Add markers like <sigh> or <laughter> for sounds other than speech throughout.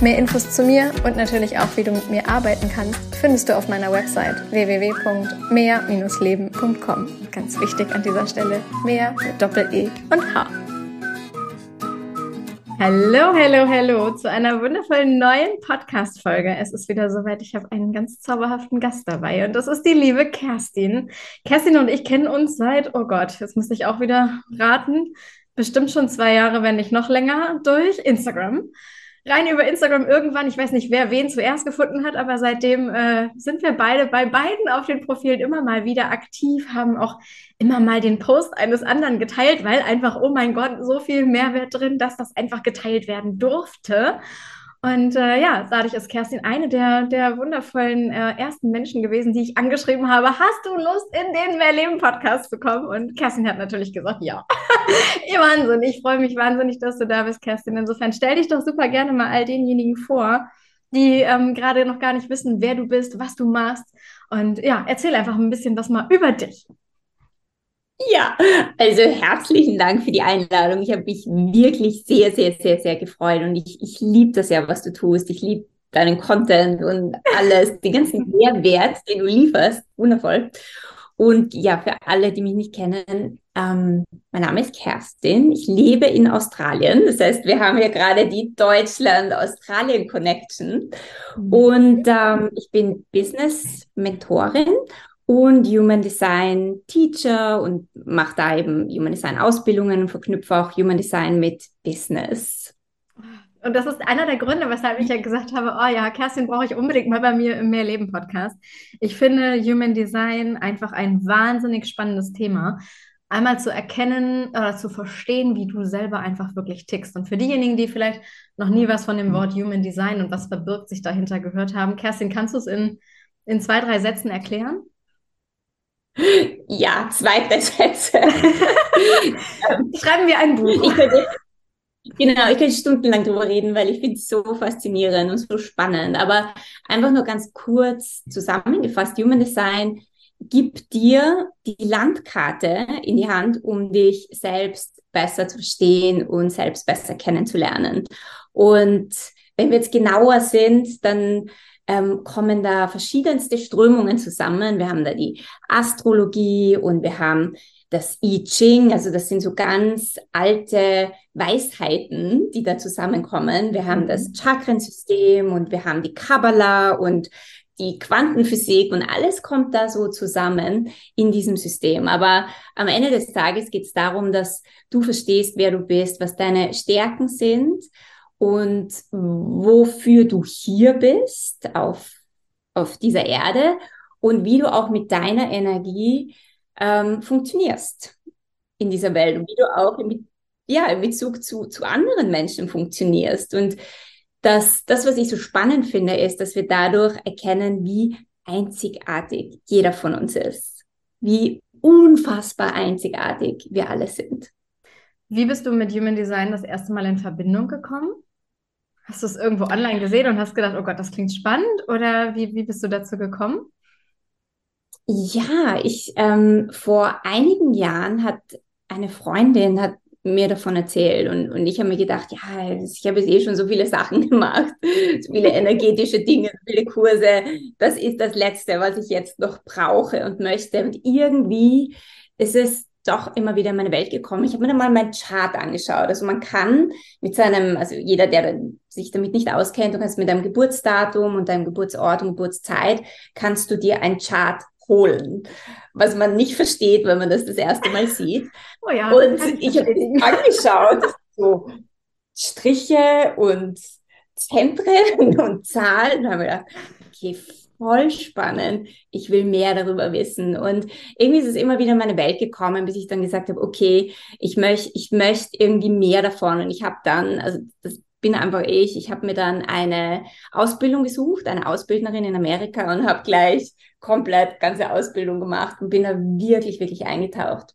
Mehr Infos zu mir und natürlich auch, wie du mit mir arbeiten kannst, findest du auf meiner Website www.mehr-leben.com. Ganz wichtig an dieser Stelle, mehr mit Doppel-E und H. Hallo, hallo, hallo zu einer wundervollen neuen Podcast-Folge. Es ist wieder soweit. Ich habe einen ganz zauberhaften Gast dabei und das ist die liebe Kerstin. Kerstin und ich kennen uns seit, oh Gott, jetzt muss ich auch wieder raten, bestimmt schon zwei Jahre, wenn nicht noch länger, durch Instagram rein über Instagram irgendwann, ich weiß nicht, wer wen zuerst gefunden hat, aber seitdem äh, sind wir beide bei beiden auf den Profilen immer mal wieder aktiv, haben auch immer mal den Post eines anderen geteilt, weil einfach, oh mein Gott, so viel Mehrwert drin, dass das einfach geteilt werden durfte. Und äh, ja, dadurch ist Kerstin eine der, der wundervollen äh, ersten Menschen gewesen, die ich angeschrieben habe. Hast du Lust, in den Mehrleben-Podcast zu kommen? Und Kerstin hat natürlich gesagt, ja. <laughs> Wahnsinn. Ich freue mich wahnsinnig, dass du da bist, Kerstin. Insofern stell dich doch super gerne mal all denjenigen vor, die ähm, gerade noch gar nicht wissen, wer du bist, was du machst. Und ja, erzähl einfach ein bisschen was mal über dich. Ja, also herzlichen Dank für die Einladung. Ich habe mich wirklich sehr, sehr, sehr, sehr gefreut und ich, ich liebe das ja, was du tust. Ich liebe deinen Content und alles, den ganzen <laughs> Mehrwert, den du lieferst. Wundervoll. Und ja, für alle, die mich nicht kennen, ähm, mein Name ist Kerstin. Ich lebe in Australien. Das heißt, wir haben ja gerade die Deutschland-Australien-Connection. Mhm. Und ähm, ich bin Business-Mentorin und Human Design Teacher und mache da eben Human Design Ausbildungen und verknüpfe auch Human Design mit Business. Und das ist einer der Gründe, weshalb ich ja gesagt habe, oh ja, Kerstin brauche ich unbedingt mal bei mir im Mehrleben Podcast. Ich finde Human Design einfach ein wahnsinnig spannendes Thema. Einmal zu erkennen oder zu verstehen, wie du selber einfach wirklich tickst. Und für diejenigen, die vielleicht noch nie was von dem Wort Human Design und was verbirgt sich dahinter gehört haben, Kerstin, kannst du es in, in zwei, drei Sätzen erklären? Ja, zwei, drei Sätze. <laughs> Schreiben wir ein Buch. Ich könnte, genau, ich könnte stundenlang drüber reden, weil ich finde es so faszinierend und so spannend. Aber einfach nur ganz kurz zusammengefasst, Human Design gibt dir die Landkarte in die Hand, um dich selbst besser zu verstehen und selbst besser kennenzulernen. Und wenn wir jetzt genauer sind, dann ähm, kommen da verschiedenste Strömungen zusammen. Wir haben da die Astrologie und wir haben das I Ching, also das sind so ganz alte Weisheiten, die da zusammenkommen. Wir haben das mhm. Chakrensystem und wir haben die Kabbalah und die Quantenphysik und alles kommt da so zusammen in diesem System. Aber am Ende des Tages geht es darum, dass du verstehst, wer du bist, was deine Stärken sind und wofür du hier bist auf, auf dieser Erde und wie du auch mit deiner Energie ähm, funktionierst in dieser Welt und wie du auch in, ja, in Bezug zu, zu anderen Menschen funktionierst. Und das, das, was ich so spannend finde, ist, dass wir dadurch erkennen, wie einzigartig jeder von uns ist, wie unfassbar einzigartig wir alle sind. Wie bist du mit Human Design das erste Mal in Verbindung gekommen? Hast du es irgendwo online gesehen und hast gedacht, oh Gott, das klingt spannend? Oder wie, wie bist du dazu gekommen? Ja, ich ähm, vor einigen Jahren hat eine Freundin hat mir davon erzählt und, und ich habe mir gedacht, ja, ich habe jetzt eh schon so viele Sachen <laughs> gemacht, so viele <laughs> energetische Dinge, so viele Kurse. Das ist das Letzte, was ich jetzt noch brauche und möchte. Und irgendwie ist es doch immer wieder in meine Welt gekommen. Ich habe mir dann mal meinen Chart angeschaut. Also man kann mit seinem, also jeder, der sich damit nicht auskennt, du kannst mit deinem Geburtsdatum und deinem Geburtsort und Geburtszeit, kannst du dir ein Chart holen, was man nicht versteht, wenn man das das erste Mal sieht. Oh ja, und ich habe es angeschaut, so Striche und Zentren <laughs> und Zahlen, und habe mir gedacht, okay, voll spannend. Ich will mehr darüber wissen. Und irgendwie ist es immer wieder in meine Welt gekommen, bis ich dann gesagt habe, okay, ich möchte, ich möchte irgendwie mehr davon. Und ich habe dann, also das bin einfach ich. Ich habe mir dann eine Ausbildung gesucht, eine Ausbildnerin in Amerika und habe gleich komplett ganze Ausbildung gemacht und bin da wirklich, wirklich eingetaucht.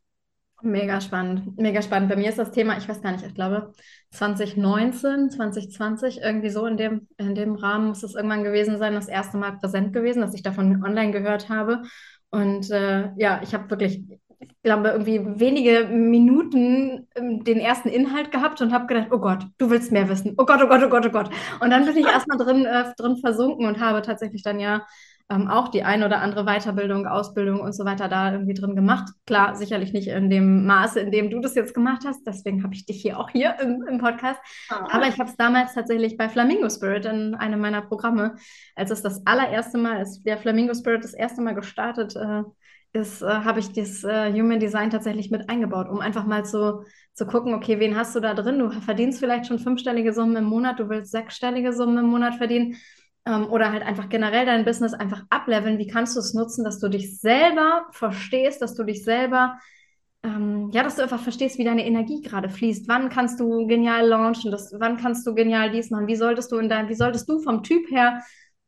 Mega spannend, mega spannend. Bei mir ist das Thema, ich weiß gar nicht, ich glaube 2019, 2020, irgendwie so in dem, in dem Rahmen muss es irgendwann gewesen sein, das erste Mal präsent gewesen, dass ich davon online gehört habe. Und äh, ja, ich habe wirklich, ich glaube, irgendwie wenige Minuten ähm, den ersten Inhalt gehabt und habe gedacht, oh Gott, du willst mehr wissen. Oh Gott, oh Gott, oh Gott, oh Gott. Und dann bin ich <laughs> erstmal drin, äh, drin versunken und habe tatsächlich dann ja ähm, auch die ein oder andere Weiterbildung, Ausbildung und so weiter da irgendwie drin gemacht. Klar, sicherlich nicht in dem Maße, in dem du das jetzt gemacht hast. Deswegen habe ich dich hier auch hier im, im Podcast. Ah. Aber ich habe es damals tatsächlich bei Flamingo Spirit in einem meiner Programme, als es das allererste Mal, als der Flamingo Spirit das erste Mal gestartet äh, äh, habe ich das äh, Human Design tatsächlich mit eingebaut, um einfach mal zu, zu gucken, okay, wen hast du da drin? Du verdienst vielleicht schon fünfstellige Summen im Monat, du willst sechsstellige Summen im Monat verdienen ähm, oder halt einfach generell dein Business einfach ableveln. Wie kannst du es nutzen, dass du dich selber verstehst, dass du dich selber, ähm, ja, dass du einfach verstehst, wie deine Energie gerade fließt. Wann kannst du genial launchen? Das, wann kannst du genial dies machen? Wie solltest du in dein, wie solltest du vom Typ her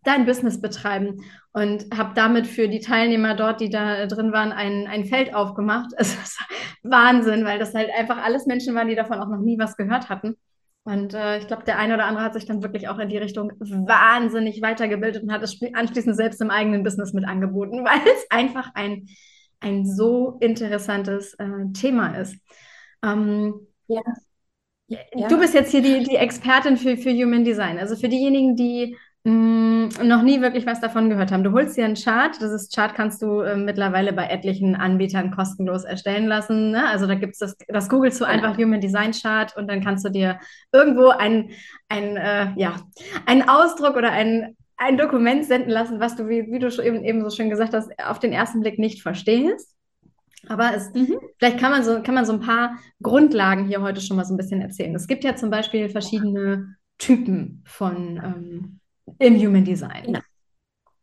dein Business betreiben und habe damit für die Teilnehmer dort, die da drin waren, ein, ein Feld aufgemacht. <laughs> Es ist Wahnsinn, weil das halt einfach alles Menschen waren, die davon auch noch nie was gehört hatten. Und äh, ich glaube, der eine oder andere hat sich dann wirklich auch in die Richtung wahnsinnig weitergebildet und hat es anschließend selbst im eigenen Business mit angeboten, <laughs> weil es einfach ein, ein so interessantes äh, Thema ist. Ähm, ja. ja. Du bist jetzt hier die, die Expertin für, für Human Design. Also für diejenigen, die Mm, noch nie wirklich was davon gehört haben. Du holst dir einen Chart. Dieses Chart kannst du äh, mittlerweile bei etlichen Anbietern kostenlos erstellen lassen. Ne? Also da gibt es das, das googelst du einfach Human Design Chart und dann kannst du dir irgendwo ein, ein, äh, ja, einen Ausdruck oder ein, ein Dokument senden lassen, was du, wie, wie du eben, eben so schön gesagt hast, auf den ersten Blick nicht verstehst. Aber es, mhm. vielleicht kann man, so, kann man so ein paar Grundlagen hier heute schon mal so ein bisschen erzählen. Es gibt ja zum Beispiel verschiedene Typen von ähm, im Human Design. Genau.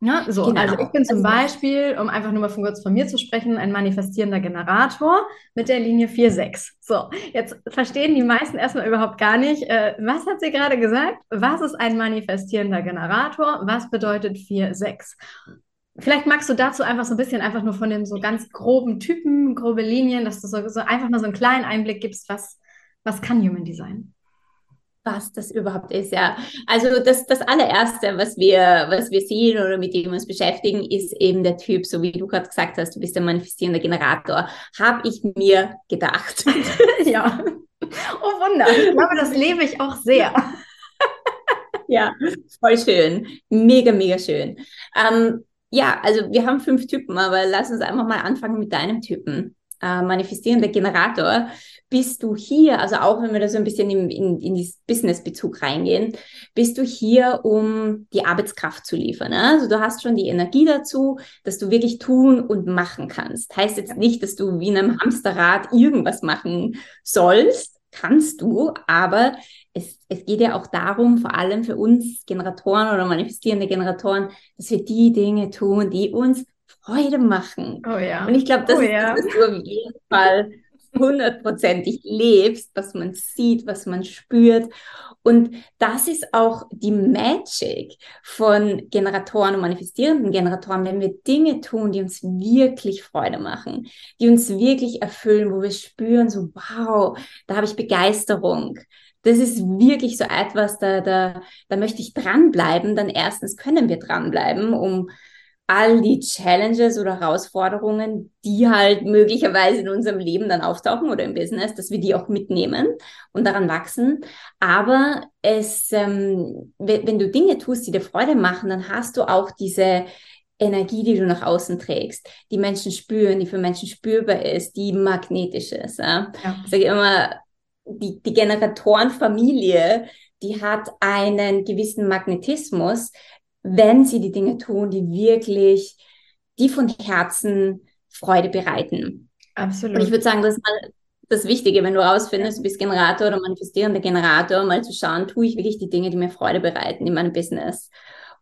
Ja, so, genau. also ich bin zum also Beispiel, um einfach nur mal von kurz von mir zu sprechen, ein manifestierender Generator mit der Linie 4.6. So, jetzt verstehen die meisten erstmal überhaupt gar nicht, äh, was hat sie gerade gesagt? Was ist ein manifestierender Generator? Was bedeutet 4.6? Vielleicht magst du dazu einfach so ein bisschen einfach nur von den so ganz groben Typen, grobe Linien, dass du so, so einfach mal so einen kleinen Einblick gibst, was, was kann Human Design? Was das überhaupt ist, ja. Also das, das allererste, was wir, was wir sehen oder mit dem wir uns beschäftigen, ist eben der Typ, so wie du gerade gesagt hast, du bist der manifestierende Generator. Habe ich mir gedacht. <laughs> ja. Oh Wunder, ich glaube, das lebe ich auch sehr. ja, voll schön. Mega, mega schön. Ähm, ja, also wir haben fünf Typen, aber lass uns einfach mal anfangen mit deinem Typen. Äh, manifestierender Generator bist du hier, also auch wenn wir da so ein bisschen in, in, in dieses Business-Bezug reingehen, bist du hier, um die Arbeitskraft zu liefern. Ne? Also du hast schon die Energie dazu, dass du wirklich tun und machen kannst. Heißt jetzt nicht, dass du wie in einem Hamsterrad irgendwas machen sollst, kannst du, aber es, es geht ja auch darum, vor allem für uns Generatoren oder manifestierende Generatoren, dass wir die Dinge tun, die uns Freude machen. Oh ja. Und ich glaube, das oh ist ja. was du auf jeden Fall hundertprozentig lebst, was man sieht, was man spürt. Und das ist auch die Magic von Generatoren und manifestierenden Generatoren, wenn wir Dinge tun, die uns wirklich Freude machen, die uns wirklich erfüllen, wo wir spüren, so wow, da habe ich Begeisterung. Das ist wirklich so etwas, da, da, da möchte ich dranbleiben. Dann erstens können wir dranbleiben, um all die Challenges oder Herausforderungen, die halt möglicherweise in unserem Leben dann auftauchen oder im Business, dass wir die auch mitnehmen und daran wachsen. Aber es, ähm, wenn du Dinge tust, die dir Freude machen, dann hast du auch diese Energie, die du nach außen trägst, die Menschen spüren, die für Menschen spürbar ist, die magnetisch ist. Ja? ja. Ich sage immer, die, die Generatorenfamilie, die hat einen gewissen Magnetismus, wenn sie die Dinge tun, die wirklich, die von Herzen Freude bereiten. Absolut. Und ich würde sagen, das ist mal das Wichtige, wenn du rausfindest, du bist Generator oder manifestierender Generator, mal zu schauen, tue ich wirklich die Dinge, die mir Freude bereiten in meinem Business.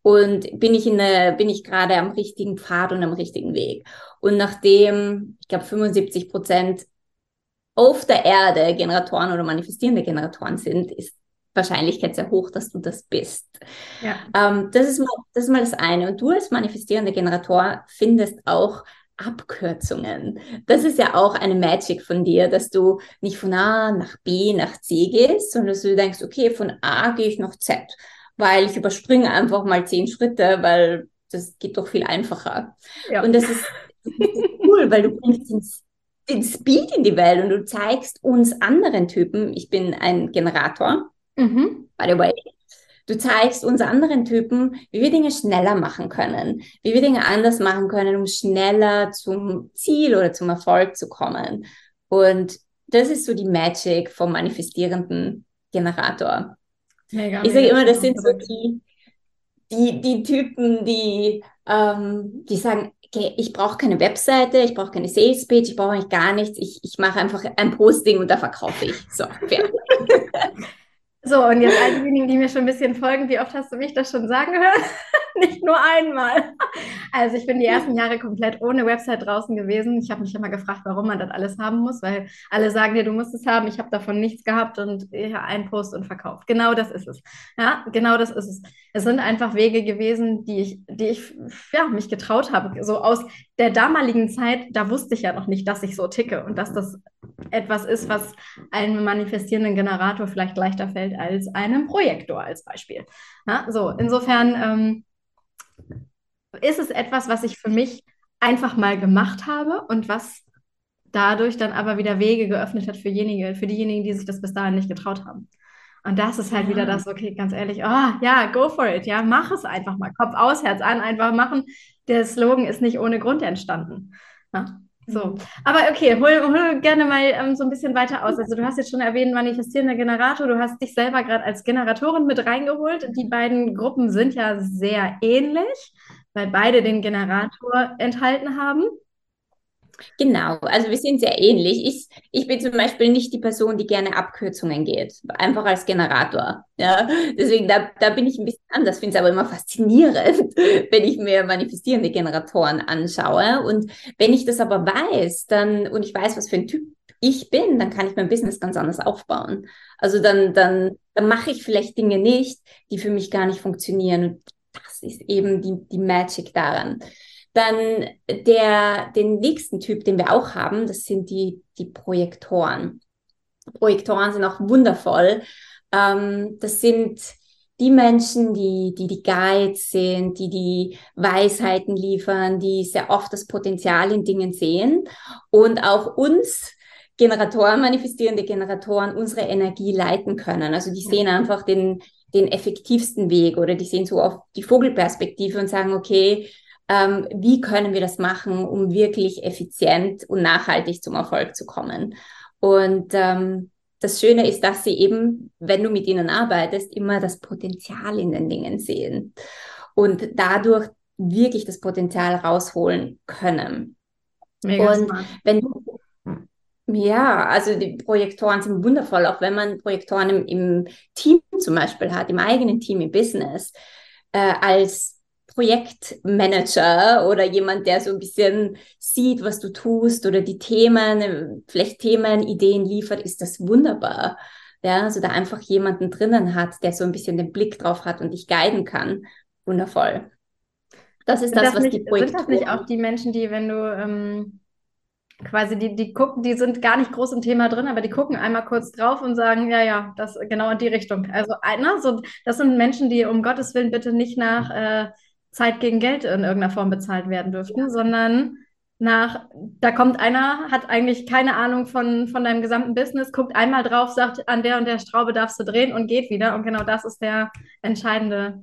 Und bin ich in der, bin ich gerade am richtigen Pfad und am richtigen Weg. Und nachdem, ich glaube, 75 Prozent auf der Erde Generatoren oder manifestierende Generatoren sind, ist Wahrscheinlichkeit sehr hoch, dass du das bist. Ja. Ähm, das, ist mal, das ist mal das eine. Und du als manifestierender Generator findest auch Abkürzungen. Das ist ja auch eine Magic von dir, dass du nicht von A nach B nach C gehst, sondern dass du denkst, okay, von A gehe ich nach Z, weil ich überspringe einfach mal zehn Schritte, weil das geht doch viel einfacher. Ja. Und das ist, cool, weil du bringst den, den Speed in die Welt und du zeigst uns anderen Typen, ich bin ein Generator, mhm. by the way, Du zeigst uns anderen Typen, wie wir Dinge schneller machen können, wie wir Dinge anders machen können, um schneller zum Ziel oder zum Erfolg zu kommen. Und das ist so die Magic vom manifestierenden Generator. Mega, ich sage immer, das sind so die, die, die Typen, die, ähm, die sagen, okay, ich brauche keine Webseite, ich brauche keine Sales Page, ich brauche eigentlich gar nichts, ich, ich mache einfach ein Posting und da verkaufe ich. So, fertig. <laughs> So, und jetzt all diejenigen, die mir schon ein bisschen folgen, wie oft hast du mich das schon sagen hören? <laughs> <laughs> Nicht nur einmal. Also ich bin die ersten Jahre komplett ohne Website draußen gewesen. Ich habe mich immer gefragt, warum man das alles haben muss, weil alle sagen dir, du musst es haben. Ich habe davon nichts gehabt und ja, ein Post und verkauft. Genau das ist es. Ja, genau das ist es. Es sind einfach Wege gewesen, die ich, die ich ja, mich getraut habe. So aus der damaligen Zeit, da wusste ich ja noch nicht, dass ich so ticke und dass das etwas ist, was einem manifestierenden Generator vielleicht leichter fällt als einem Projektor als Beispiel. Ja, so, insofern ähm, ist es etwas, was ich für mich einfach mal gemacht habe und was dadurch dann aber wieder Wege geöffnet hat für, jenige, für diejenigen, die sich das bis dahin nicht getraut haben. Und das ist halt ja. wieder das, okay, ganz ehrlich, oh ja, go for it, ja, mach es einfach mal, Kopf aus, Herz an, einfach machen. Der Slogan ist nicht ohne Grund entstanden. Ja? So, mhm. aber okay, hol, hol gerne mal ähm, so ein bisschen weiter aus. Also du hast jetzt schon erwähnt, manifestierender Generator, du hast dich selber gerade als Generatorin mit reingeholt. Die beiden Gruppen sind ja sehr ähnlich, weil beide den Generator enthalten haben. Genau, also wir sind sehr ähnlich. Ich, ich bin zum Beispiel nicht die Person, die gerne Abkürzungen geht, einfach als Generator. Ja, deswegen da, da bin ich ein bisschen anders. Finde es aber immer faszinierend, <laughs> wenn ich mir manifestierende Generatoren anschaue. Und wenn ich das aber weiß, dann und ich weiß, was für ein Typ ich bin, dann kann ich mein Business ganz anders aufbauen. Also dann, dann, dann mache ich vielleicht Dinge nicht, die für mich gar nicht funktionieren. Und das ist eben die, die Magic daran. Dann der, den nächsten Typ, den wir auch haben, das sind die, die Projektoren. Projektoren sind auch wundervoll. Ähm, das sind die Menschen, die, die die Guides sind, die die Weisheiten liefern, die sehr oft das Potenzial in Dingen sehen und auch uns Generatoren, manifestierende Generatoren, unsere Energie leiten können. Also die sehen einfach den, den effektivsten Weg oder die sehen so auf die Vogelperspektive und sagen, okay, ähm, wie können wir das machen, um wirklich effizient und nachhaltig zum Erfolg zu kommen. Und ähm, das Schöne ist, dass sie eben, wenn du mit ihnen arbeitest, immer das Potenzial in den Dingen sehen und dadurch wirklich das Potenzial rausholen können. Mega und smart. wenn du ja, also die Projektoren sind wundervoll, auch wenn man Projektoren im, im Team zum Beispiel hat, im eigenen Team, im Business, äh, als Projektmanager oder jemand, der so ein bisschen sieht, was du tust oder die Themen, vielleicht Themen, Ideen liefert, ist das wunderbar. Ja, also da einfach jemanden drinnen hat, der so ein bisschen den Blick drauf hat und dich guiden kann. Wundervoll. Das ist das, das was nicht, die Projekte. Sind das nicht auch die Menschen, die, wenn du ähm, quasi die, die gucken, die sind gar nicht groß im Thema drin, aber die gucken einmal kurz drauf und sagen, ja, ja, das genau in die Richtung. Also einer, so, das sind Menschen, die um Gottes Willen bitte nicht nach äh, Zeit gegen Geld in irgendeiner Form bezahlt werden dürften, ja. sondern nach, da kommt einer, hat eigentlich keine Ahnung von, von deinem gesamten Business, guckt einmal drauf, sagt, an der und der Schraube darfst du drehen und geht wieder. Und genau das ist der entscheidende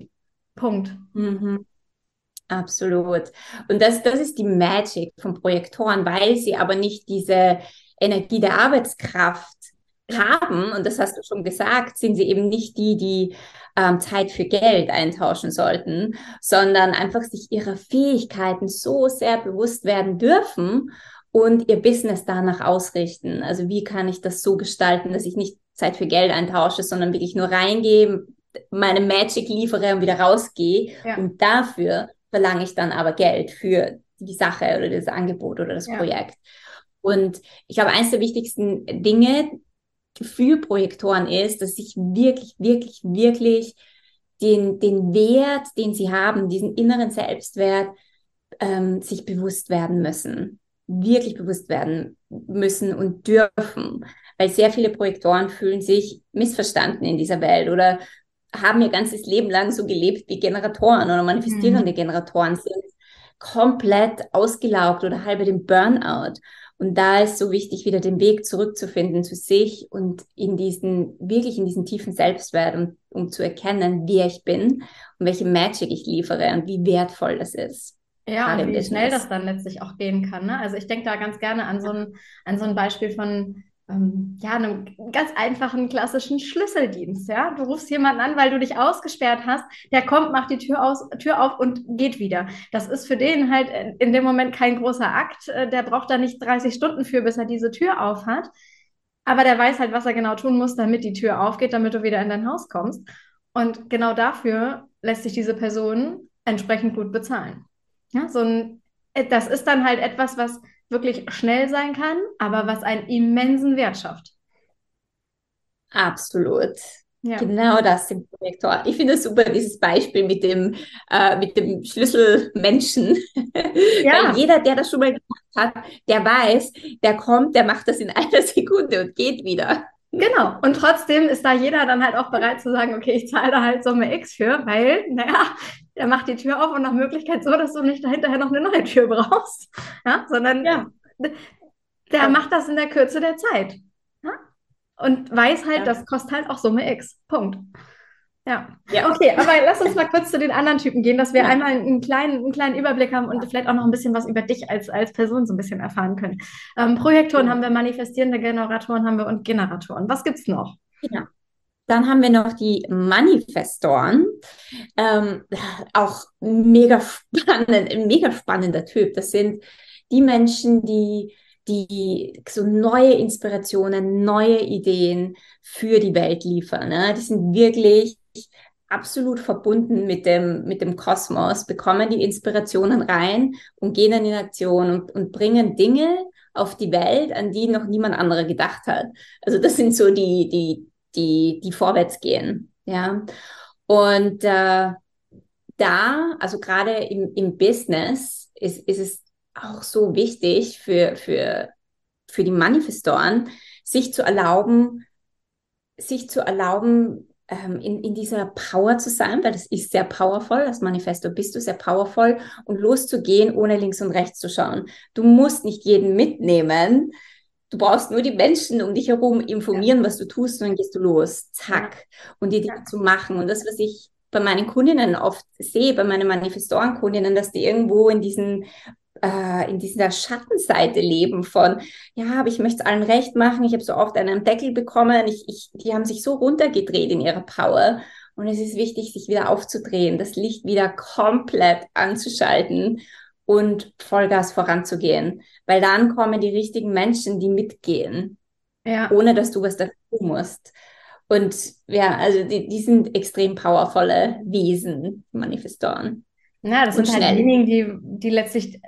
Punkt. Mhm. Absolut. Und das, das ist die Magic von Projektoren, weil sie aber nicht diese Energie der Arbeitskraft haben, und das hast du schon gesagt, sind sie eben nicht die, die ähm, Zeit für Geld eintauschen sollten, sondern einfach sich ihrer Fähigkeiten so sehr bewusst werden dürfen und ihr Business danach ausrichten. Also wie kann ich das so gestalten, dass ich nicht Zeit für Geld eintausche, sondern wirklich nur reingehe, meine Magic liefere und wieder rausgehe. Ja. Und dafür verlange ich dann aber Geld für die Sache oder das Angebot oder das ja. Projekt. Und ich glaube, eines der wichtigsten Dinge, für Projektoren ist, dass sich wirklich, wirklich, wirklich den, den Wert, den sie haben, diesen inneren Selbstwert, ähm, sich bewusst werden müssen. Wirklich bewusst werden müssen und dürfen. Weil sehr viele Projektoren fühlen sich missverstanden in dieser Welt oder haben ihr ganzes Leben lang so gelebt wie Generatoren oder manifestierende mhm. Generatoren sind komplett ausgelaugt oder halb den Burnout. Und da ist so wichtig, wieder den Weg zurückzufinden zu sich und in diesen, wirklich in diesen tiefen Selbstwert, um, um zu erkennen, wer ich bin und welche Magic ich liefere und wie wertvoll das ist. Ja, und wie schnell das dann letztlich auch gehen kann. Ne? Also ich denke da ganz gerne an so ein, an so ein Beispiel von ähm, ja, einem ganz einfachen klassischen Schlüsseldienst. Ja? Du rufst jemanden an, weil du dich ausgesperrt hast, der kommt, macht die Tür, aus, Tür auf und geht wieder. Das ist für den halt in dem Moment kein großer Akt. Äh, der braucht da nicht 30 Stunden für, bis er diese Tür auf hat. Aber der weiß halt, was er genau tun muss, damit die Tür aufgeht, damit du wieder in dein Haus kommst. Und genau dafür lässt sich diese Person entsprechend gut bezahlen. Ja, so ein, äh, das ist dann halt etwas, was wirklich schnell sein kann, aber was einen immensen Wert schafft. Absolut. Ja. Genau das im Projektor. Ich finde es super, dieses Beispiel mit dem, äh, mit dem Schlüsselmenschen. <laughs> Ja. Weil jeder, der das schon mal gemacht hat, der weiß, der kommt, der macht das in einer <laughs> Sekunde und geht wieder. Genau. Und trotzdem ist da jeder dann halt auch bereit zu sagen, okay, ich zahle da halt Summe X für, weil, naja, der macht die Tür auf und nach Möglichkeit so, dass du nicht dahinterher noch eine neue Tür brauchst. Ja, sondern ja. der ja. macht das in der Kürze der Zeit. Ja? Und weiß halt, das kostet halt auch Summe X. Punkt. Ja. ja. Okay, aber lass uns mal kurz zu den anderen Typen gehen, dass wir ja. einmal einen kleinen, einen kleinen Überblick haben und vielleicht auch noch ein bisschen was über dich als, als Person so ein bisschen erfahren können. Ähm, Projektoren ja. haben wir, manifestierende Generatoren haben wir und Generatoren. Was gibt es noch? Ja. Dann haben wir noch die Manifestoren. Ähm, auch mega spannend, mega spannender Typ. Das sind die Menschen, die die so neue Inspirationen, neue Ideen für die Welt liefern. Ne? Die sind wirklich absolut verbunden mit dem, mit dem Kosmos, bekommen die Inspirationen rein und gehen dann in Aktion und, und bringen Dinge auf die Welt, an die noch niemand anderer gedacht hat. Also das sind so die, die, die, die vorwärts gehen. Ja. Und äh, da, also gerade im, im Business, ist, ist es auch so wichtig für, für, für die Manifestoren, sich zu erlauben, sich zu erlauben, ähm, in, in dieser Power zu sein, weil das ist sehr powerful, das Manifesto bist du sehr powerful und loszugehen, ohne links und rechts zu schauen. Du musst nicht jeden mitnehmen. Du brauchst nur die Menschen um dich herum informieren, ja. was du tust, und dann gehst du los. Zack. Und die Dinge ja. zu machen. Und das, was ich bei meinen Kundinnen oft sehe, bei meinen Manifestorenkundinnen, dass die irgendwo in diesen äh, in dieser Schattenseite leben von, ja, aber ich möchte es allen recht machen, ich habe so oft einen Deckel bekommen, ich, ich, die haben sich so runtergedreht in ihrer Power. Und es ist wichtig, sich wieder aufzudrehen, das Licht wieder komplett anzuschalten und Vollgas voranzugehen. Weil dann kommen die richtigen Menschen, die mitgehen, ja. ohne dass du was dafür tun musst. Und ja, also die, die sind extrem powervolle Wesen, Manifestoren. Ja, das und sind halt diejenigen, die, die letztlich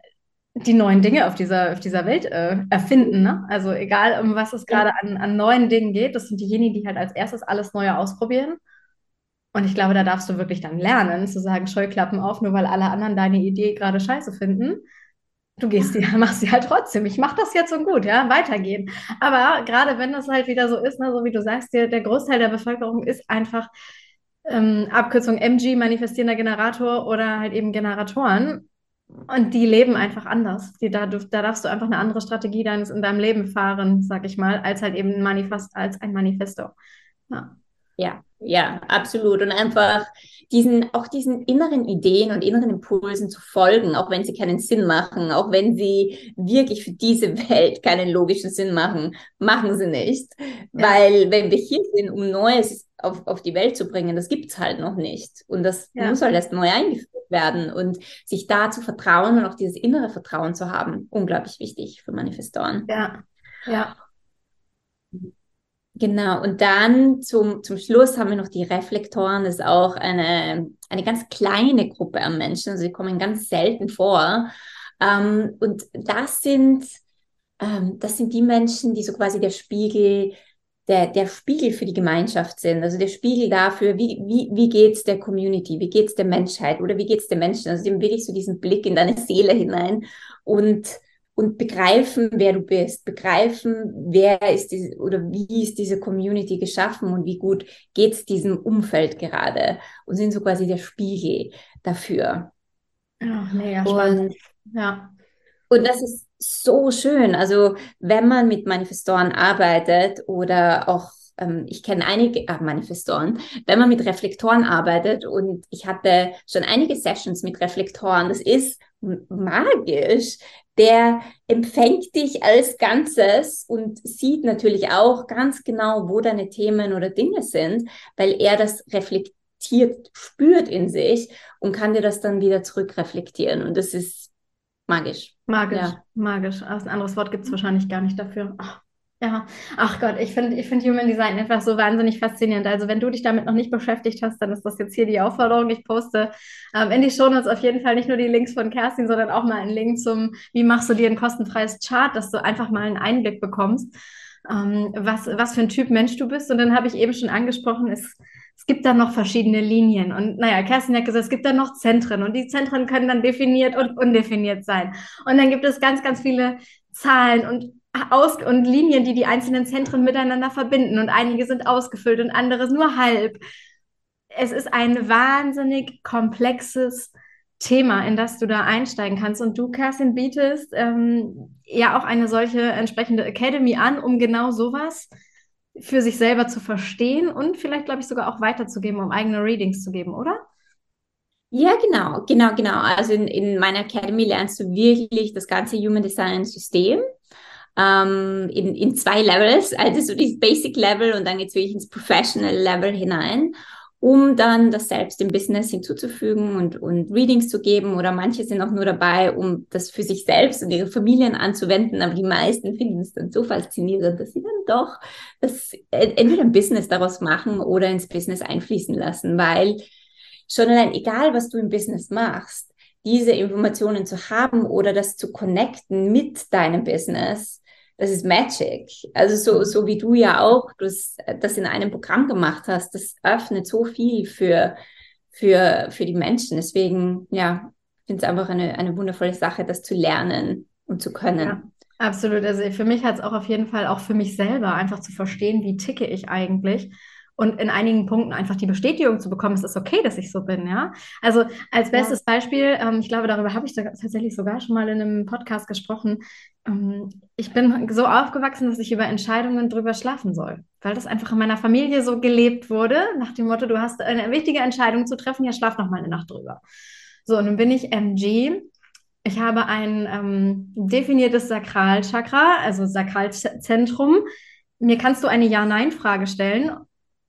die neuen Dinge auf dieser, auf dieser Welt äh, erfinden. Ne? Also egal, um was es gerade an, an neuen Dingen geht, das sind diejenigen, die halt als erstes alles Neue ausprobieren. Und ich glaube, da darfst du wirklich dann lernen, zu sagen, Scheuklappen auf, nur weil alle anderen deine Idee gerade scheiße finden. Du gehst die, <laughs> machst sie halt trotzdem. Ich mach das jetzt so gut, ja, weitergehen. Aber gerade wenn das halt wieder so ist, ne, so wie du sagst, der, der Großteil der Bevölkerung ist einfach ähm, Abkürzung MG, manifestierender Generator oder halt eben Generatoren. Und die leben einfach anders. Die, da, da darfst du einfach eine andere Strategie deines in deinem Leben fahren, sag ich mal, als halt eben ein Manifest, als ein Manifesto. Ja. Ja, ja, absolut. Und einfach diesen, auch diesen inneren Ideen und inneren Impulsen zu folgen, auch wenn sie keinen Sinn machen, auch wenn sie wirklich für diese <laughs> Welt keinen logischen Sinn machen, machen sie nicht. Ja. Weil wenn wir hier sind, um Neues auf, auf die Welt zu bringen, das gibt es halt noch nicht. Und das ja. muss halt erst neu eingeführt werden und sich da zu vertrauen und auch dieses innere Vertrauen zu haben, unglaublich wichtig für Manifestoren. Ja, ja. Genau, und dann zum, zum Schluss haben wir noch die Reflektoren. Das ist auch eine, eine ganz kleine Gruppe an Menschen, also kommen ganz selten vor. Ähm, und das sind, ähm, das sind die Menschen, die so quasi der Spiegel der, der Spiegel für die Gemeinschaft sind, also der Spiegel dafür, wie, wie, wie geht's der Community, wie geht's der Menschheit? Oder wie geht's den Menschen, also dem wirklich so diesen Blick in deine Seele hinein. Und, und begreifen, wer du bist, begreifen, wer ist diese, oder wie ist diese Community geschaffen und wie gut geht's diesem Umfeld gerade und sind so quasi der Spiegel dafür. Ja, mega spannend. Und, ja. Und das ist so schön. Also wenn man mit Manifestoren arbeitet oder auch ähm, ich kenne einige äh, Manifestoren, wenn man mit Reflektoren arbeitet und ich hatte schon einige Sessions mit Reflektoren, das ist magisch. Der empfängt dich als Ganzes und sieht natürlich auch ganz genau, wo deine Themen oder Dinge sind, weil er das reflektiert, spürt in sich und kann dir das dann wieder zurückreflektieren. Und das ist magisch. Magisch, ja. magisch. Also ein anderes Wort gibt es wahrscheinlich gar nicht dafür. Ach, ja, ach Gott, ich finde ich find Human Design einfach so wahnsinnig faszinierend. Also wenn du dich damit noch nicht beschäftigt hast, dann ist das jetzt hier die Aufforderung. Ich poste ähm, in die Shownotes auf jeden Fall nicht nur die Links von Kerstin, sondern auch mal einen Link zum, wie machst du dir ein kostenfreies Chart, dass du einfach mal einen Einblick bekommst, ähm, was, was für ein Typ Mensch du bist. Und dann habe ich eben schon angesprochen, es es gibt dann noch verschiedene Linien. Und naja, Kerstin hat gesagt, es gibt dann noch Zentren und die Zentren können dann definiert und undefiniert sein. Und dann gibt es ganz, ganz viele Zahlen und aus und Linien, die die einzelnen Zentren miteinander verbinden. Und einige sind ausgefüllt und andere nur halb. Es ist ein wahnsinnig komplexes Thema, in das du da einsteigen kannst. Und du, Kerstin, bietest ähm, ja auch eine solche entsprechende Academy an, um genau sowas für sich selber zu verstehen und vielleicht, glaube ich, sogar auch weiterzugeben, um eigene Readings zu geben, oder? Ja, genau, genau, genau. Also in, in meiner Academy lernst du wirklich das ganze Human Design System ähm, in, in zwei Levels, also so dieses Basic Level und dann geht es wirklich ins Professional Level hinein um dann das selbst im Business hinzuzufügen und, und Readings zu geben. Oder manche sind auch nur dabei, um das für sich selbst und ihre Familien anzuwenden. Aber die meisten finden es dann so faszinierend, dass sie dann doch das entweder ein Business daraus machen oder ins Business einfließen lassen. Weil schon allein, egal was du im Business machst, diese Informationen zu haben oder das zu connecten mit deinem Business, das ist Magic. Also so, so wie du ja auch das, das in einem Programm gemacht hast, das öffnet so viel für, für, für die Menschen. Deswegen, ja, ich finde es einfach eine, eine wundervolle Sache, das zu lernen und zu können. Ja. Absolut. Also für mich hat es auch auf jeden Fall auch für mich selber einfach zu verstehen, wie ticke ich eigentlich und in einigen Punkten einfach die Bestätigung zu bekommen, es ist okay, dass ich so bin, ja. Also als bestes ja. Beispiel, ähm, ich glaube, darüber habe ich tatsächlich sogar schon mal in einem Podcast gesprochen. Ähm, ich bin so aufgewachsen, dass ich über Entscheidungen drüber schlafen soll, weil das einfach in meiner Familie so gelebt wurde, nach dem Motto, du hast eine wichtige Entscheidung zu treffen, ja, schlaf noch mal eine Nacht drüber. So, und dann bin ich MG. Ich habe ein ähm, definiertes Sakralchakra, also Sakralzentrum. Mir kannst du eine Ja-Nein-Frage stellen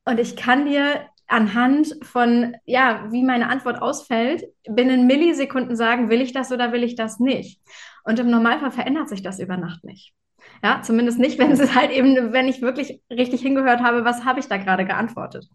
und ich kann dir anhand von, ja, wie meine Antwort ausfällt, binnen Millisekunden sagen, will ich das oder will ich das nicht. Und im Normalfall verändert sich das über Nacht nicht. Ja, zumindest nicht, wenn es halt eben, wenn ich wirklich richtig hingehört habe, was habe ich da gerade geantwortet.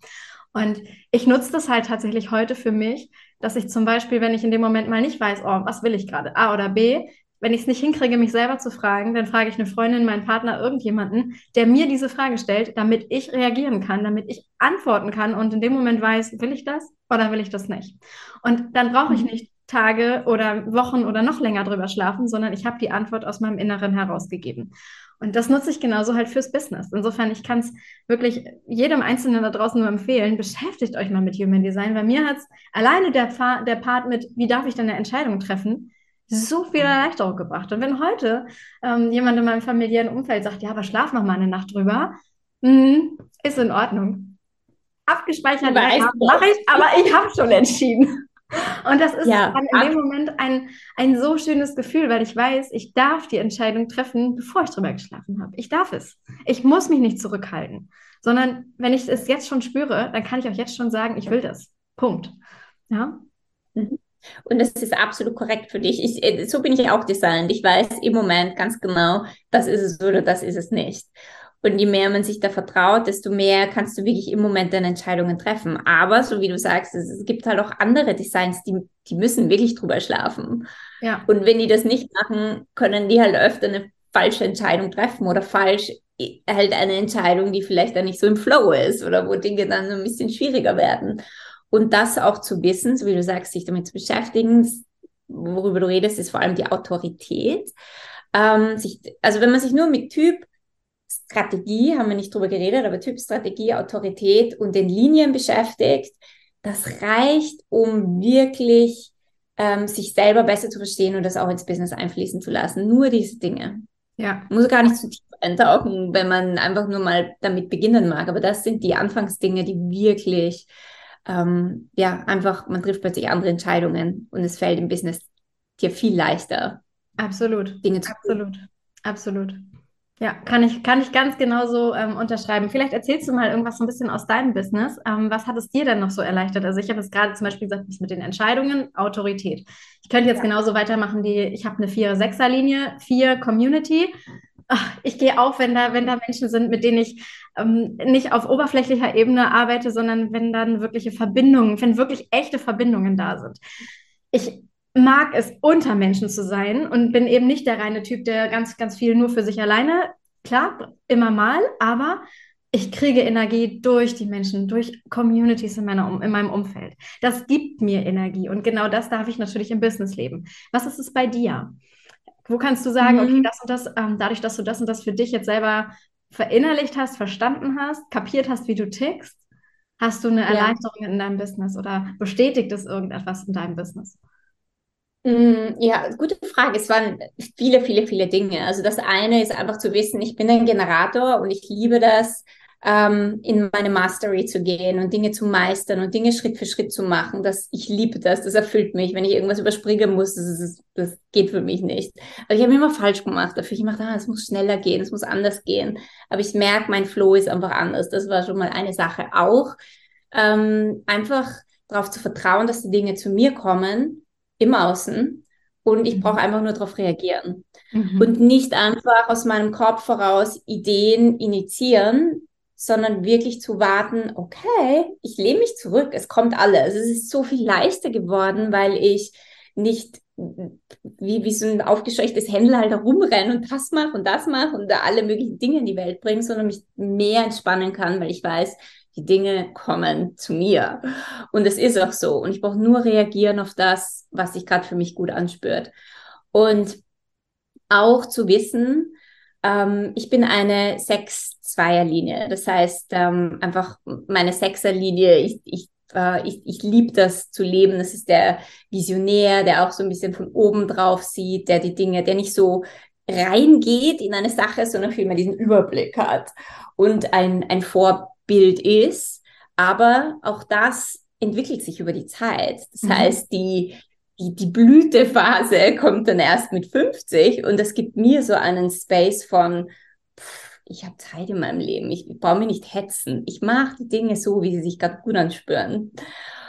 Und ich nutze das halt tatsächlich heute für mich, dass ich zum Beispiel, wenn ich in dem Moment mal nicht weiß, oh, was will ich gerade, A oder B, wenn ich es nicht hinkriege, mich selber zu fragen, dann frage ich eine Freundin, meinen Partner, irgendjemanden, der mir diese Frage stellt, damit ich reagieren kann, damit ich antworten kann und in dem Moment weiß, will ich das oder will ich das nicht? Und dann brauche ich mhm. nicht Tage oder Wochen oder noch länger drüber schlafen, sondern ich habe die Antwort aus meinem Inneren herausgegeben. Und das nutze ich genauso halt fürs Business. Insofern, ich kann es wirklich jedem Einzelnen da draußen nur empfehlen, beschäftigt euch mal mit Human Design, weil mir hat es alleine der, der Part mit, wie darf ich denn eine Entscheidung treffen, so viel Erleichterung gebracht. Und wenn heute ähm, jemand in meinem familiären Umfeld sagt, ja, aber schlaf noch mal eine Nacht drüber, mh, ist in Ordnung. Abgespeichert mache ich, aber ich <laughs> habe schon entschieden. Und das ist ja, dann in dem Moment ein, ein so schönes Gefühl, weil ich weiß, ich darf die Entscheidung treffen, bevor ich drüber geschlafen habe. Ich darf es. Ich muss mich nicht zurückhalten, sondern wenn ich es jetzt schon spüre, dann kann ich auch jetzt schon sagen, ich will das. Punkt. Ja. Mhm. Und das ist absolut korrekt für dich. Ich, äh, so bin ich auch designt. Ich weiß im Moment ganz genau, das ist es oder das ist es nicht. Und je mehr man sich da vertraut, desto mehr kannst du wirklich im Moment deine Entscheidungen treffen. Aber so wie du sagst, es, es gibt halt auch andere Designs, die, die müssen wirklich drüber schlafen. Ja. Und wenn die das nicht machen, können die halt öfter eine falsche Entscheidung treffen oder falsch halt eine Entscheidung, die vielleicht dann nicht so im Flow ist oder wo Dinge dann ein bisschen schwieriger werden. Und das auch zu wissen, so wie du sagst, sich damit zu beschäftigen, worüber du redest, ist vor allem die Autorität. Ähm, sich, also wenn man sich nur mit Typ Strategie, haben wir nicht drüber geredet, aber Typ Strategie, Autorität und den Linien beschäftigt, das reicht, um wirklich ähm, sich selber besser zu verstehen und das auch ins Business einfließen zu lassen. Nur diese Dinge. Ja. Muss gar nicht zu tief eintauchen, wenn man einfach nur mal damit beginnen mag. Aber das sind die Anfangsdinge, die wirklich, ähm, ja, einfach, man trifft plötzlich andere Entscheidungen und es fällt im Business dir viel leichter. Absolut. Dinge zu Absolut. Absolut. Ja, kann ich, kann ich ganz genauso ähm, unterschreiben. Vielleicht erzählst du mal irgendwas so ein bisschen aus deinem Business. Ähm, was hat es dir denn noch so erleichtert? Also ich habe jetzt gerade zum Beispiel gesagt, mit den Entscheidungen, Autorität. Ich könnte jetzt ja. genauso weitermachen, die, ich habe eine 4-6er-Linie, 4 Community. Ach, ich gehe auf, wenn da, wenn da Menschen sind, mit denen ich ähm, nicht auf oberflächlicher Ebene arbeite, sondern wenn dann wirkliche Verbindungen, wenn wirklich echte Verbindungen da sind. Ich mag es, unter Menschen zu sein und bin eben nicht der reine Typ, der ganz, ganz viel nur für sich alleine, klar, immer mal, aber ich kriege Energie durch die Menschen, durch Communities in, meiner, in meinem Umfeld. Das gibt mir Energie und genau das darf ich natürlich im Business leben. Was ist es bei dir? Wo kannst du sagen, mhm. okay, das und das, ähm, dadurch, dass du das und das für dich jetzt selber verinnerlicht hast, verstanden hast, kapiert hast, wie du tickst, hast du eine Erleichterung ja. in deinem Business oder bestätigt es irgendetwas in deinem Business? Mm, ja, gute Frage. Es waren viele, viele, viele Dinge. Also das eine ist einfach zu wissen, ich bin ein Generator und ich liebe das, ähm, in meine Mastery zu gehen und Dinge zu meistern und Dinge Schritt für Schritt zu machen. Das, ich liebe das, das erfüllt mich. Wenn ich irgendwas überspringen muss, das, ist, das geht für mich nicht. Aber ich habe immer falsch gemacht. Dafür ich gemacht, ah, es muss schneller gehen, es muss anders gehen. Aber ich merke, mein Flow ist einfach anders. Das war schon mal eine Sache. Auch ähm, einfach darauf zu vertrauen, dass die Dinge zu mir kommen im Außen und ich brauche mhm. einfach nur darauf reagieren. Mhm. Und nicht einfach aus meinem Kopf voraus Ideen initiieren, sondern wirklich zu warten, okay, ich lehne mich zurück, es kommt alles. Es ist so viel leichter geworden, weil ich nicht wie, wie so ein aufgescheuchtes Händler halt herumrenne und das mache und das mache und da alle möglichen Dinge in die Welt bringe, sondern mich mehr entspannen kann, weil ich weiß, die Dinge kommen zu mir. Und es ist auch so. Und ich brauche nur reagieren auf das, was sich gerade für mich gut anspürt. Und auch zu wissen, ähm, ich bin eine Sechs-Zweier-Linie. Das heißt, ähm, einfach meine Sechser-Linie, ich, ich, äh, ich, ich liebe das zu leben. Das ist der Visionär, der auch so ein bisschen von oben drauf sieht, der die Dinge, der nicht so reingeht in eine Sache, sondern vielmehr diesen Überblick hat und ein, ein Vor Bild ist. Aber auch das entwickelt sich über die Zeit. Das mhm. heißt, die, die, die Blütephase kommt dann erst mit 50 und das gibt mir so einen Space von, pff, ich habe Zeit in meinem Leben, ich, ich brauche mich nicht hetzen. Ich mache die Dinge so, wie sie sich gerade gut anspüren.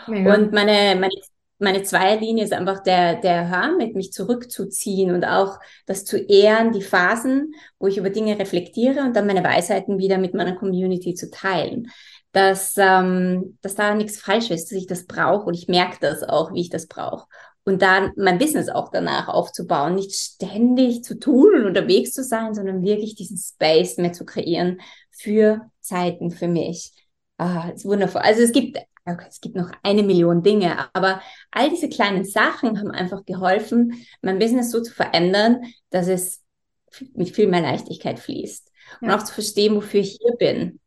Mega. Und meine, meine meine Zweierlinie ist einfach der, der Hermit, mich zurückzuziehen und auch das zu ehren, die Phasen, wo ich über Dinge reflektiere und dann meine Weisheiten wieder mit meiner Community zu teilen. Dass, ähm, dass da nichts falsch ist, dass ich das brauche und ich merke das auch, wie ich das brauche. Und dann mein Business auch danach aufzubauen, nicht ständig zu tun und unterwegs zu sein, sondern wirklich diesen Space mehr zu kreieren für Zeiten für mich. Ah, ist wundervoll. Also es gibt okay, es gibt noch eine Million Dinge, aber all diese kleinen Sachen haben einfach geholfen, mein Business so zu verändern, dass es mit viel mehr Leichtigkeit fließt. Ja. Und auch zu verstehen, wofür ich hier bin.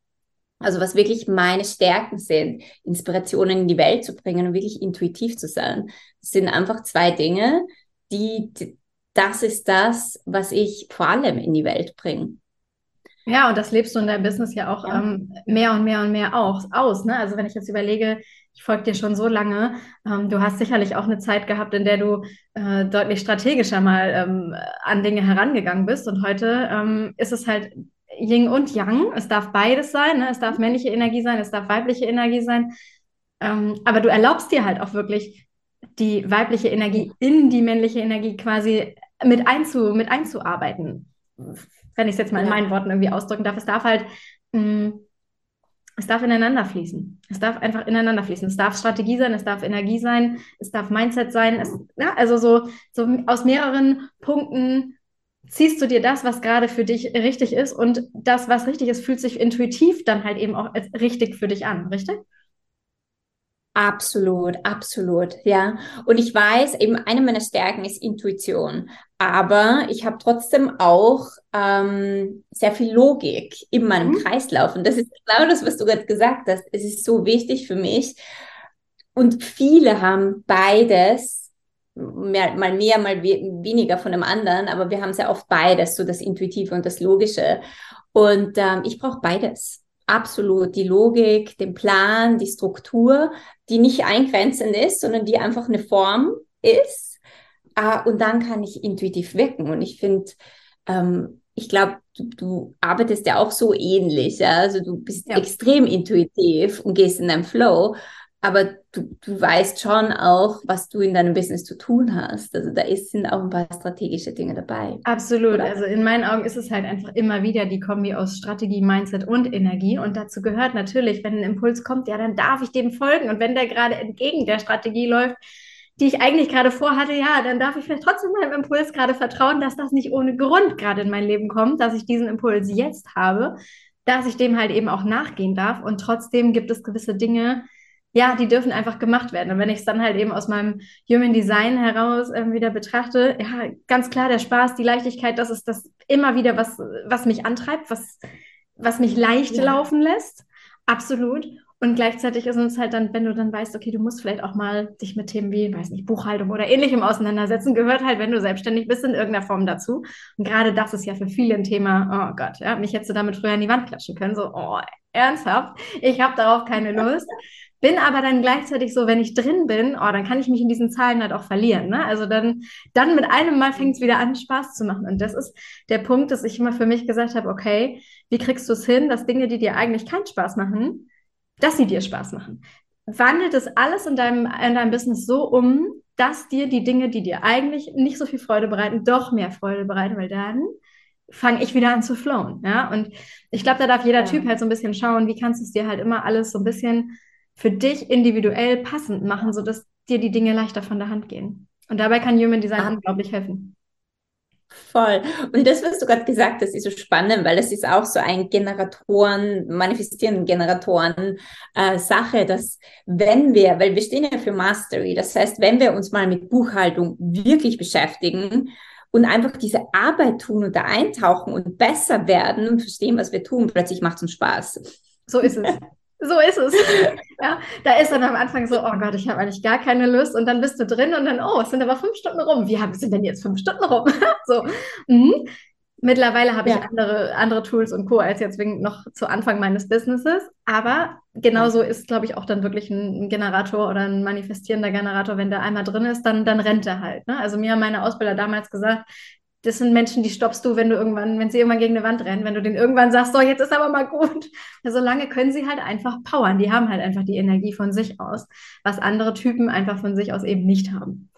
Also was wirklich meine Stärken sind, Inspirationen in die Welt zu bringen und wirklich intuitiv zu sein. Das sind einfach zwei Dinge, die, das ist das, was ich vor allem in die Welt bringe. Ja, und das lebst du in deinem Business ja auch ja. Ähm, mehr und mehr und mehr auch, aus. Ne? Also wenn ich jetzt überlege, ich folge dir schon so lange, ähm, du hast sicherlich auch eine Zeit gehabt, in der du äh, deutlich strategischer mal ähm, an Dinge herangegangen bist. Und heute ähm, ist es halt Yin und Yang. Es darf beides sein. Ne? Es darf männliche Energie sein, es darf weibliche Energie sein. Ähm, aber du erlaubst dir halt auch wirklich die weibliche Energie in die männliche Energie quasi mit, einzu, mit einzuarbeiten wenn ich es jetzt mal in meinen Worten irgendwie ausdrücken darf, es darf halt, mh, mm, es darf ineinander fließen. Es darf einfach ineinander fließen. Es darf Strategie sein, es darf Energie sein, es darf Mindset sein. Es, ja, also so, so aus mehreren Punkten ziehst du dir das, was gerade für dich richtig ist und das, was richtig ist, fühlt sich intuitiv dann halt eben auch als richtig für dich an, richtig? Absolut, absolut, ja. Und ich weiß, eben eine meiner Stärken ist Intuition, aber ich habe trotzdem auch ähm, sehr viel Logik in meinem mhm. Kreislauf. Und das ist genau das, was du gerade gesagt hast. Es ist so wichtig für mich. Und viele haben beides, mehr, mal mehr, mal we weniger von dem anderen, aber wir haben sehr oft beides, so das Intuitive und das Logische. Und ähm, ich brauche beides absolut die Logik, den Plan, die Struktur, die nicht eingrenzend ist, sondern die einfach eine Form ist. Äh, und dann kann ich intuitiv wirken. Und ich finde, ähm, ich glaube, du, du, arbeitest ja auch so ähnlich. Ja? Also du bist ja. extrem intuitiv und gehst in deinen Flow aber du, du weißt schon auch, was du in deinem Business zu tun hast. Also da ist, sind auch ein paar strategische Dinge dabei. Absolut. Oder? Also in meinen Augen ist es halt einfach immer wieder die Kombi aus Strategie, Mindset und Energie. Und dazu gehört natürlich, wenn ein Impuls kommt, ja, dann darf ich dem folgen. Und wenn der gerade entgegen der Strategie läuft, die ich eigentlich gerade vorhatte, ja, dann darf ich vielleicht trotzdem meinem Impuls gerade vertrauen, dass das nicht ohne Grund gerade in mein Leben kommt, dass ich diesen Impuls jetzt habe, dass ich dem halt eben auch nachgehen darf. Und trotzdem gibt es gewisse Dinge, ja, die dürfen einfach gemacht werden. Und wenn ich es dann halt eben aus meinem Human Design heraus äh, wieder betrachte, ja, ganz klar der Spaß, die Leichtigkeit, das ist das immer wieder was, was mich antreibt, was, was mich leicht ja. laufen lässt. Absolut. Und gleichzeitig ist es halt dann, wenn du dann weißt, okay, du musst vielleicht auch mal dich mit Themen wie, weiß nicht, Buchhaltung oder ähnlichem auseinandersetzen, gehört halt, wenn du selbstständig bist, in irgendeiner Form dazu. Und gerade das ist ja für viele ein Thema, oh Gott, ja, mich hättest du damit früher an die Wand klatschen können, so, oh, ernsthaft, ich habe darauf keine Lust. Bin aber dann gleichzeitig so, wenn ich drin bin, oh, dann kann ich mich in diesen Zahlen halt auch verlieren. Ne? Also dann, dann mit einem Mal fängt es wieder an, Spaß zu machen. Und das ist der Punkt, dass ich immer für mich gesagt habe, okay, wie kriegst du es hin, dass Dinge, die dir eigentlich keinen Spaß machen, dass sie dir Spaß machen? Wandelt es alles in deinem, in deinem Business so um, dass dir die Dinge, die dir eigentlich nicht so viel Freude bereiten, doch mehr Freude bereiten, weil dann fange ich wieder an zu flowen. Ja? Und ich glaube, da darf jeder ja. Typ halt so ein bisschen schauen, wie kannst du es dir halt immer alles so ein bisschen für dich individuell passend machen, sodass dir die Dinge leichter von der Hand gehen. Und dabei kann Human Design ah. unglaublich helfen. Voll. Und das, was du gerade gesagt hast, ist so spannend, weil es ist auch so ein Generatoren, manifestierenden Generatoren äh, Sache, dass wenn wir, weil wir stehen ja für Mastery, das heißt, wenn wir uns mal mit Buchhaltung wirklich beschäftigen und einfach diese Arbeit tun und da eintauchen und besser werden und verstehen, was wir tun, plötzlich macht es uns Spaß. So ist es. <laughs> So ist es. <laughs> Ja, da ist dann am Anfang so, oh Gott, ich habe eigentlich gar keine Lust. Und dann bist du drin und dann, oh, es sind aber fünf Stunden rum. Wie sind denn jetzt fünf Stunden rum? <laughs> so. Mhm. Mittlerweile habe ich ja. andere, andere Tools und Co. als jetzt noch zu Anfang meines Businesses. Aber genauso ist, glaube ich, auch dann wirklich ein Generator oder ein manifestierender Generator, wenn der einmal drin ist, dann, dann rennt er halt. Ne? Also mir haben meine Ausbilder damals gesagt, das sind Menschen, die stoppst du, wenn du irgendwann, wenn sie irgendwann gegen eine Wand rennen, wenn du denen irgendwann sagst, so, jetzt ist aber mal gut. Ja, solange können sie halt einfach powern. Die haben halt einfach die Energie von sich aus, was andere Typen einfach von sich aus eben nicht haben.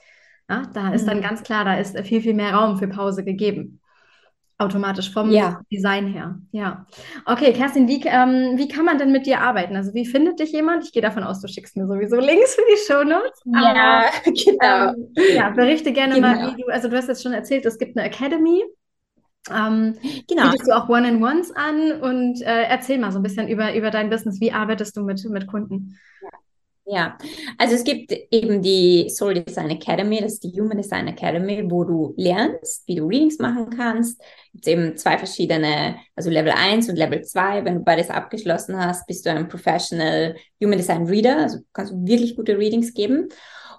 Ja, da ist dann mhm. ganz klar, da ist viel, viel mehr Raum für Pause gegeben. Automatisch vom ja. Design her. Ja. Okay, Kerstin, wie, ähm, wie kann man denn mit dir arbeiten? Also wie findet dich jemand? Ich gehe davon aus, du schickst mir sowieso Links für die Shownotes. Ja, genau. Ähm, ja, berichte gerne genau. mal, wie du, also du hast jetzt schon erzählt, es gibt eine Academy. Ähm, genau. Bietest du auch One-in-Ones an und äh, erzähl mal so ein bisschen über, über dein Business. Wie arbeitest du mit, mit Kunden? Ja. Ja, also es gibt eben die Soul Design Academy, das ist die Human Design Academy, wo du lernst, wie du Readings machen kannst. Es gibt eben zwei verschiedene, also Level 1 und Level 2. Wenn du beides abgeschlossen hast, bist du ein Professional Human Design Reader, also kannst du wirklich gute Readings geben.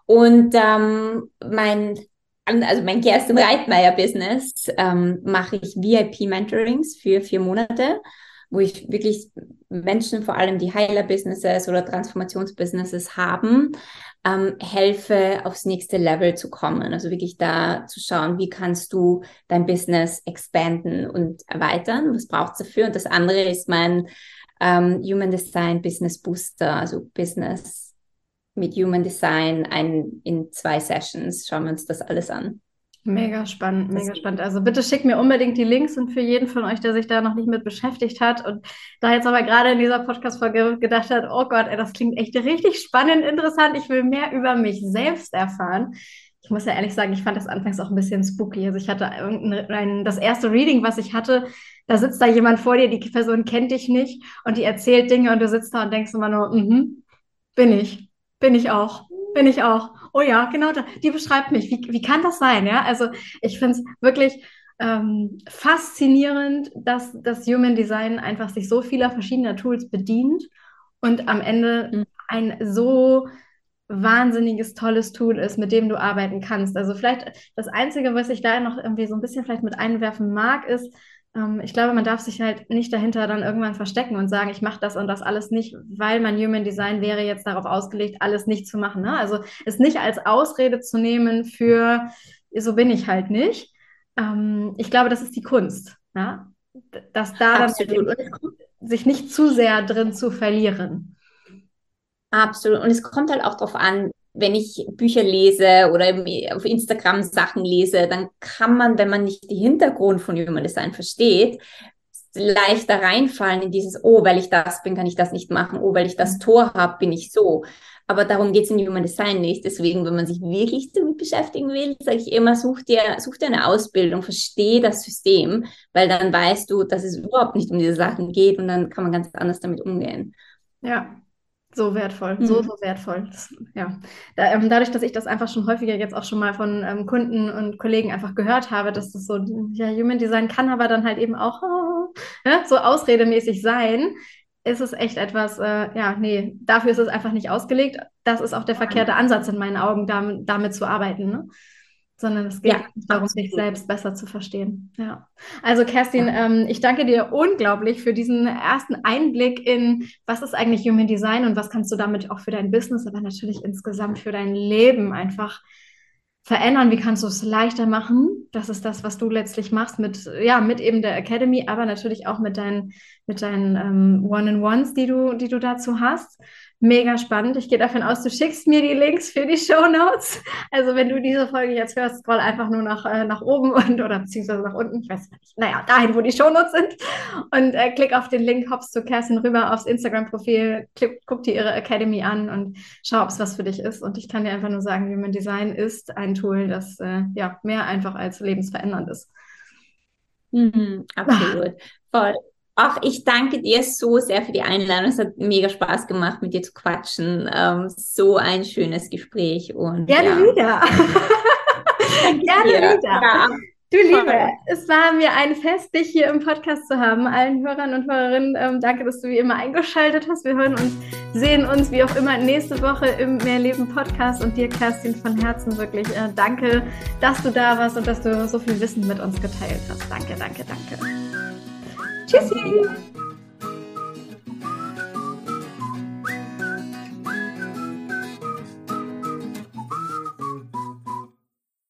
Und ähm, mein also mein Kerstin Reitmeier Business ähm, mache ich VIP Mentorings für vier Monate wo ich wirklich Menschen, vor allem die Heiler-Businesses oder Transformationsbusinesses haben, ähm, helfe, aufs nächste Level zu kommen. Also wirklich da zu schauen, wie kannst du dein Business expanden und erweitern? Was braucht es dafür? Und das andere ist mein ähm, Human Design Business Booster, also Business mit Human Design ein, in zwei Sessions. Schauen wir uns das alles an. Mega spannend, mega spannend. Also bitte schickt mir unbedingt die Links und für jeden von euch, der sich da noch nicht mit beschäftigt hat und da jetzt aber gerade in dieser Podcast-Folge gedacht hat, oh Gott, ey, das klingt echt richtig spannend, interessant. Ich will mehr über mich selbst erfahren. ich muss ja ehrlich sagen, ich fand das anfangs auch ein bisschen spooky. Also ich hatte ein, das erste Reading, was ich hatte, da sitzt da jemand vor dir, die Person kennt dich nicht und die erzählt Dinge und du sitzt da und denkst immer nur, mhm, bin ich, bin ich auch, bin ich auch. Oh ja, genau da, die beschreibt mich. Wie, wie kann das sein? Ja, also ich finde es wirklich ähm, faszinierend, dass das Human Design einfach sich so vieler verschiedener Tools bedient und am Ende mhm. ein so wahnsinniges, tolles Tool ist, mit dem du arbeiten kannst. Also vielleicht das Einzige, was ich da noch irgendwie so ein bisschen vielleicht mit einwerfen mag, ist, ähm, ich glaube, man darf sich halt nicht dahinter dann irgendwann verstecken und sagen, ich mache das und das alles nicht, weil mein Human Design wäre jetzt darauf ausgelegt, alles nicht zu machen. Ne? Also es nicht als Ausrede zu nehmen für, so bin ich halt nicht. Ähm, ich glaube, das ist die Kunst. Ja? Dass da dann sich nicht zu sehr drin zu verlieren. Absolut. Und es kommt halt auch darauf an, wenn ich Bücher lese oder auf Instagram Sachen lese, dann kann man, wenn man nicht den Hintergrund von Human Design versteht, leichter reinfallen in dieses, oh, weil ich das bin, kann ich das nicht machen, oh, weil ich das mhm. Tor habe, bin ich so. Aber darum geht es in Human Design nicht. Deswegen, wenn man sich wirklich damit beschäftigen will, sage ich immer, such dir, such dir eine Ausbildung, verstehe das System, weil dann weißt du, dass es überhaupt nicht um diese Sachen geht und dann kann man ganz anders damit umgehen. Ja, so wertvoll, mhm. so, so wertvoll. Das, ja. Da, ähm, dadurch, dass ich das einfach schon häufiger jetzt auch schon mal von ähm, Kunden und Kollegen einfach gehört habe, dass das so, ja, Human Design kann aber dann halt eben auch oh, ja, so ausredemäßig sein, ist es echt etwas, äh, ja, nee, dafür ist es einfach nicht ausgelegt. Das ist auch der verkehrte Ansatz in meinen Augen, damit, damit zu arbeiten. Ne? Sondern es geht ja, darum, absolut. sich selbst besser zu verstehen. Ja. Also Kerstin, ja. ähm, ich danke dir unglaublich für diesen ersten Einblick in, was ist eigentlich Human Design und was kannst du damit auch für dein Business, aber natürlich insgesamt für dein Leben einfach verändern. Wie kannst du es leichter machen? Das ist das, was du letztlich machst mit, ja, mit eben der Academy, aber natürlich auch mit deinen, mit deinen ähm, One-on-Ones, die du, die du dazu hast. Mega spannend. Ich gehe davon aus, du schickst mir die Links für die Show Notes. Also wenn du diese Folge jetzt hörst, scroll einfach nur nach, äh, nach oben und oder beziehungsweise nach unten. Ich weiß nicht. Naja, dahin, wo die Show Notes sind. Und äh, klick auf den Link, hoppst zu Kerstin rüber aufs Instagram-Profil, guck dir ihre Academy an und schau, ob es was für dich ist. Und ich kann dir einfach nur sagen, Human Design ist ein Tool, das äh, ja mehr einfach als lebensverändernd ist. Mhm, absolut. <laughs> Voll. Ach, ich danke dir so sehr für die Einladung. Es hat mega Spaß gemacht, mit dir zu quatschen. Ähm, so ein schönes Gespräch. Und, Gerne ja. wieder. Gerne wieder. Ja. Du Liebe, es war mir ein Fest, dich hier im Podcast zu haben. Allen Hörern und Hörerinnen, ähm, danke, dass du wie immer eingeschaltet hast. Wir hören uns, sehen uns wie auch immer nächste Woche im Mehrleben Podcast. Und dir, Kerstin, von Herzen wirklich äh, danke, dass du da warst und dass du so viel Wissen mit uns geteilt hast. Danke, danke, danke. Tschüssi!